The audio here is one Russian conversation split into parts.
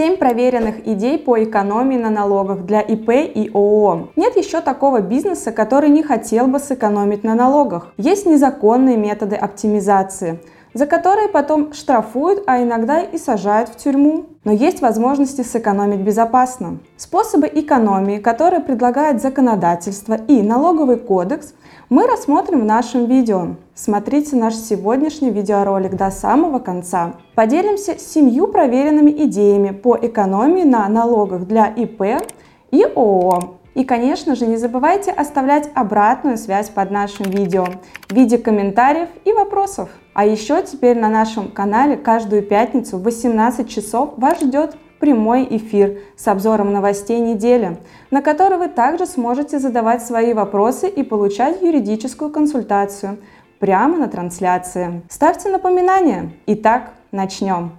7 проверенных идей по экономии на налогах для ИП и ООО. Нет еще такого бизнеса, который не хотел бы сэкономить на налогах. Есть незаконные методы оптимизации – за которые потом штрафуют, а иногда и сажают в тюрьму. Но есть возможности сэкономить безопасно. Способы экономии, которые предлагает законодательство и налоговый кодекс, мы рассмотрим в нашем видео. Смотрите наш сегодняшний видеоролик до самого конца. Поделимся семью проверенными идеями по экономии на налогах для ИП и ООО. И, конечно же, не забывайте оставлять обратную связь под нашим видео в виде комментариев и вопросов. А еще теперь на нашем канале каждую пятницу в 18 часов вас ждет прямой эфир с обзором новостей недели, на который вы также сможете задавать свои вопросы и получать юридическую консультацию прямо на трансляции. Ставьте напоминания. Итак, начнем.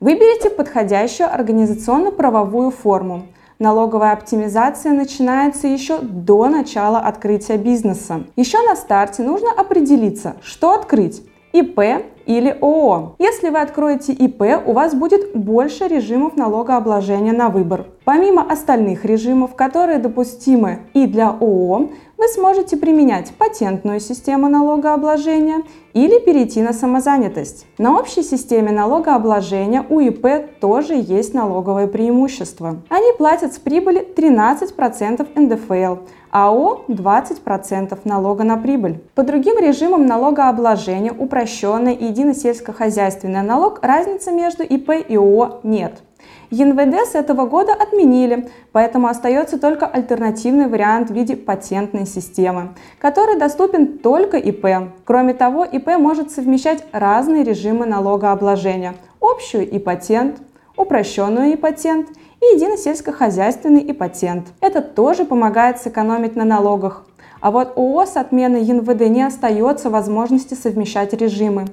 Выберите подходящую организационно-правовую форму. Налоговая оптимизация начинается еще до начала открытия бизнеса. Еще на старте нужно определиться, что открыть – ИП или ООО. Если вы откроете ИП, у вас будет больше режимов налогообложения на выбор. Помимо остальных режимов, которые допустимы и для ООО, вы сможете применять патентную систему налогообложения или перейти на самозанятость. На общей системе налогообложения у ИП тоже есть налоговое преимущество. Они платят с прибыли 13% НДФЛ, а АО 20% налога на прибыль. По другим режимам налогообложения, упрощенный и единый сельскохозяйственный налог, разницы между ИП и ООО нет. ЕНВД с этого года отменили, поэтому остается только альтернативный вариант в виде патентной системы, который доступен только ИП. Кроме того, ИП может совмещать разные режимы налогообложения – общую и патент, упрощенную и патент и единый сельскохозяйственный и патент. Это тоже помогает сэкономить на налогах. А вот ООО с отменой ЕНВД не остается возможности совмещать режимы.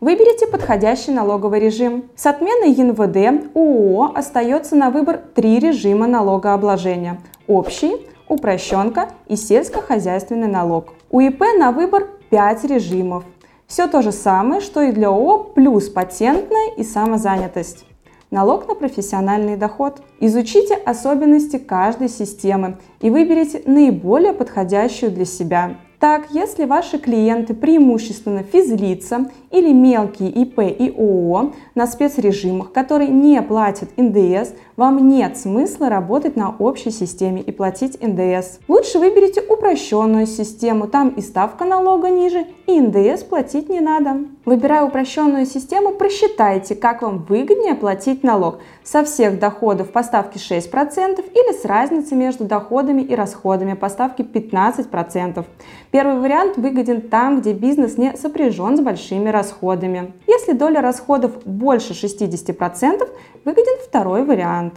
Выберите подходящий налоговый режим. С отменой ЕНВД ООО остается на выбор три режима налогообложения – общий, упрощенка и сельскохозяйственный налог. У ИП на выбор 5 режимов. Все то же самое, что и для ООО, плюс патентная и самозанятость. Налог на профессиональный доход. Изучите особенности каждой системы и выберите наиболее подходящую для себя. Так, если ваши клиенты преимущественно физлица или мелкие ИП и ООО на спецрежимах, которые не платят НДС, вам нет смысла работать на общей системе и платить НДС. Лучше выберите упрощенную систему, там и ставка налога ниже, и НДС платить не надо. Выбирая упрощенную систему, просчитайте, как вам выгоднее платить налог со всех доходов по ставке 6% или с разницей между доходами и расходами по ставке 15%. Первый вариант выгоден там, где бизнес не сопряжен с большими расходами. Если доля расходов больше 60%, выгоден второй вариант.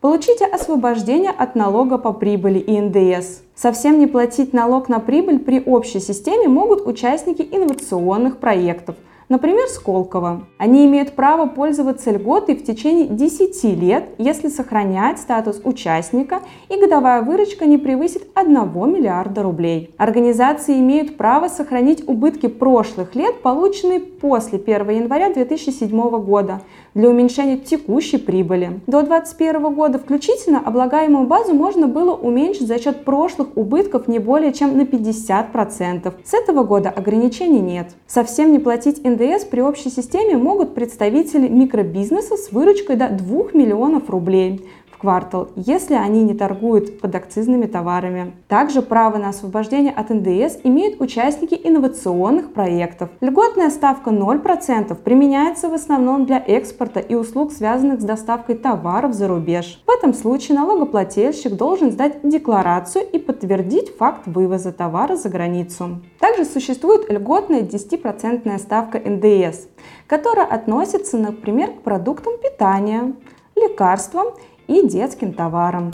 Получите освобождение от налога по прибыли и НДС. Совсем не платить налог на прибыль при общей системе могут участники инновационных проектов – Например, Сколково. Они имеют право пользоваться льготой в течение 10 лет, если сохранять статус участника и годовая выручка не превысит 1 миллиарда рублей. Организации имеют право сохранить убытки прошлых лет, полученные после 1 января 2007 года, для уменьшения текущей прибыли. До 2021 года включительно облагаемую базу можно было уменьшить за счет прошлых убытков не более чем на 50%. С этого года ограничений нет. Совсем не платить НДС при общей системе могут представители микробизнеса с выручкой до 2 миллионов рублей квартал, если они не торгуют подакцизными товарами. Также право на освобождение от НДС имеют участники инновационных проектов. Льготная ставка 0% применяется в основном для экспорта и услуг, связанных с доставкой товаров за рубеж. В этом случае налогоплательщик должен сдать декларацию и подтвердить факт вывоза товара за границу. Также существует льготная 10% ставка НДС, которая относится, например, к продуктам питания, лекарствам и детским товарам.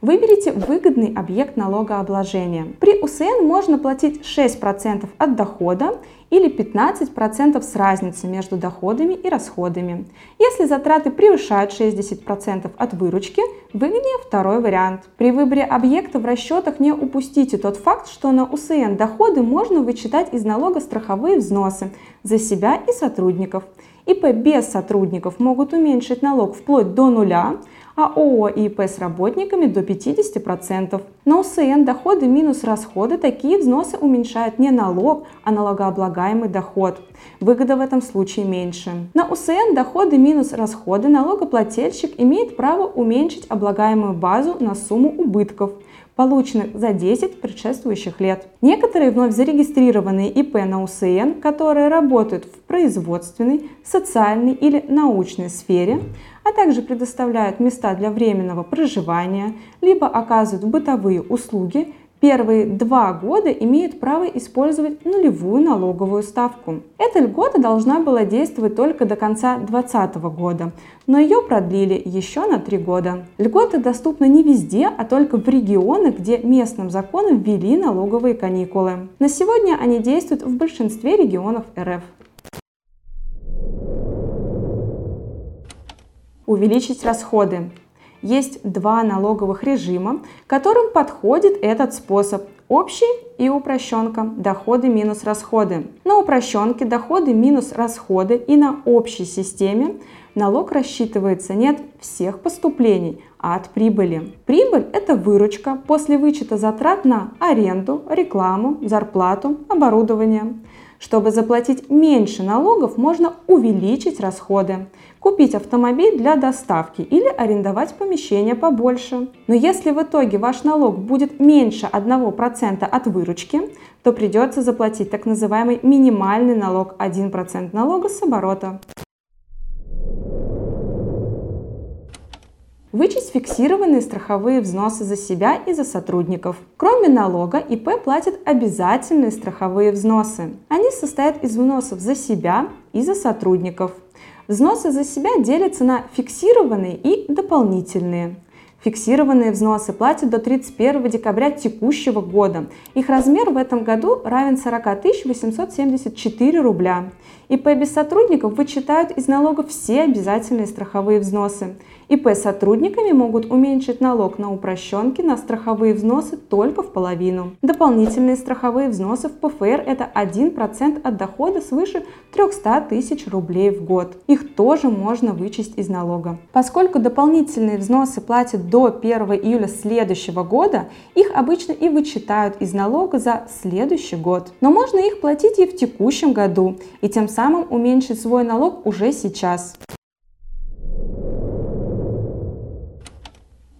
Выберите выгодный объект налогообложения. При УСН можно платить 6% от дохода или 15% с разницы между доходами и расходами. Если затраты превышают 60% от выручки, выгоднее второй вариант. При выборе объекта в расчетах не упустите тот факт, что на УСН доходы можно вычитать из налога страховые взносы за себя и сотрудников. ИП без сотрудников могут уменьшить налог вплоть до нуля, а ООО и ИП с работниками до 50%. На УСН доходы минус расходы такие взносы уменьшают не налог, а налогооблагаемый доход. Выгода в этом случае меньше. На УСН доходы минус расходы налогоплательщик имеет право уменьшить облагаемую базу на сумму убытков – полученных за 10 предшествующих лет. Некоторые вновь зарегистрированные ИП на УСН, которые работают в производственной, социальной или научной сфере, а также предоставляют места для временного проживания, либо оказывают бытовые услуги, первые два года имеют право использовать нулевую налоговую ставку. Эта льгота должна была действовать только до конца 2020 года, но ее продлили еще на три года. Льготы доступны не везде, а только в регионах, где местным законом ввели налоговые каникулы. На сегодня они действуют в большинстве регионов РФ. Увеличить расходы. Есть два налоговых режима, которым подходит этот способ. Общий и упрощенка – доходы минус расходы. На упрощенке доходы минус расходы и на общей системе налог рассчитывается не от всех поступлений, а от прибыли. Прибыль – это выручка после вычета затрат на аренду, рекламу, зарплату, оборудование. Чтобы заплатить меньше налогов, можно увеличить расходы, купить автомобиль для доставки или арендовать помещение побольше. Но если в итоге ваш налог будет меньше 1% от выручки, то придется заплатить так называемый минимальный налог 1% налога с оборота. Вычесть фиксированные страховые взносы за себя и за сотрудников. Кроме налога, ИП платит обязательные страховые взносы. Они состоят из взносов за себя и за сотрудников. Взносы за себя делятся на фиксированные и дополнительные. Фиксированные взносы платят до 31 декабря текущего года. Их размер в этом году равен 40 874 рубля. ИП без сотрудников вычитают из налогов все обязательные страховые взносы. ИП с сотрудниками могут уменьшить налог на упрощенки на страховые взносы только в половину. Дополнительные страховые взносы в ПФР – это 1% от дохода свыше 300 тысяч рублей в год. Их тоже можно вычесть из налога. Поскольку дополнительные взносы платят до 1 июля следующего года, их обычно и вычитают из налога за следующий год. Но можно их платить и в текущем году, и тем самым уменьшить свой налог уже сейчас.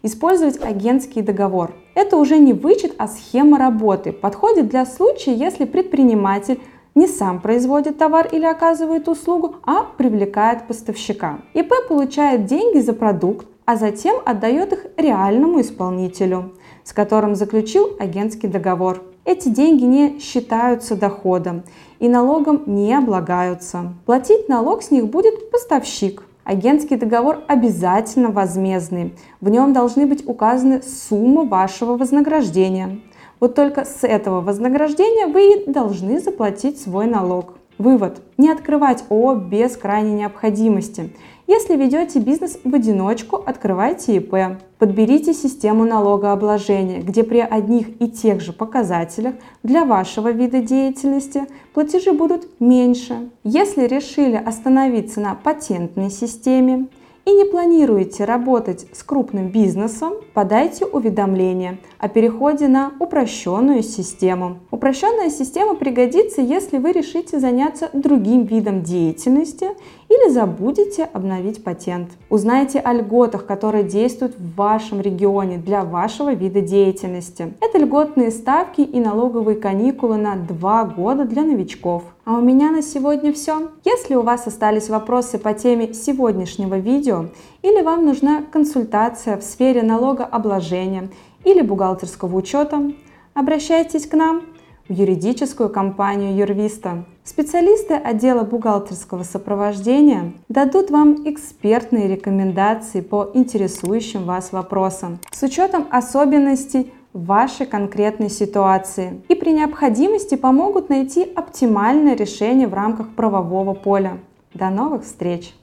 Использовать агентский договор. Это уже не вычет, а схема работы. Подходит для случая, если предприниматель не сам производит товар или оказывает услугу, а привлекает поставщика. ИП получает деньги за продукт, а затем отдает их реальному исполнителю, с которым заключил агентский договор. Эти деньги не считаются доходом и налогом не облагаются. Платить налог с них будет поставщик, Агентский договор обязательно возмездный. В нем должны быть указаны суммы вашего вознаграждения. Вот только с этого вознаграждения вы и должны заплатить свой налог. Вывод. Не открывать ООО без крайней необходимости. Если ведете бизнес в одиночку, открывайте ИП. Подберите систему налогообложения, где при одних и тех же показателях для вашего вида деятельности платежи будут меньше. Если решили остановиться на патентной системе, и не планируете работать с крупным бизнесом, подайте уведомление о переходе на упрощенную систему. Упрощенная система пригодится, если вы решите заняться другим видом деятельности или забудете обновить патент. Узнайте о льготах, которые действуют в вашем регионе для вашего вида деятельности. Это льготные ставки и налоговые каникулы на 2 года для новичков. А у меня на сегодня все. Если у вас остались вопросы по теме сегодняшнего видео или вам нужна консультация в сфере налогообложения или бухгалтерского учета, обращайтесь к нам. В юридическую компанию Юрвиста. Специалисты отдела бухгалтерского сопровождения дадут вам экспертные рекомендации по интересующим вас вопросам с учетом особенностей вашей конкретной ситуации и при необходимости помогут найти оптимальное решение в рамках правового поля. До новых встреч!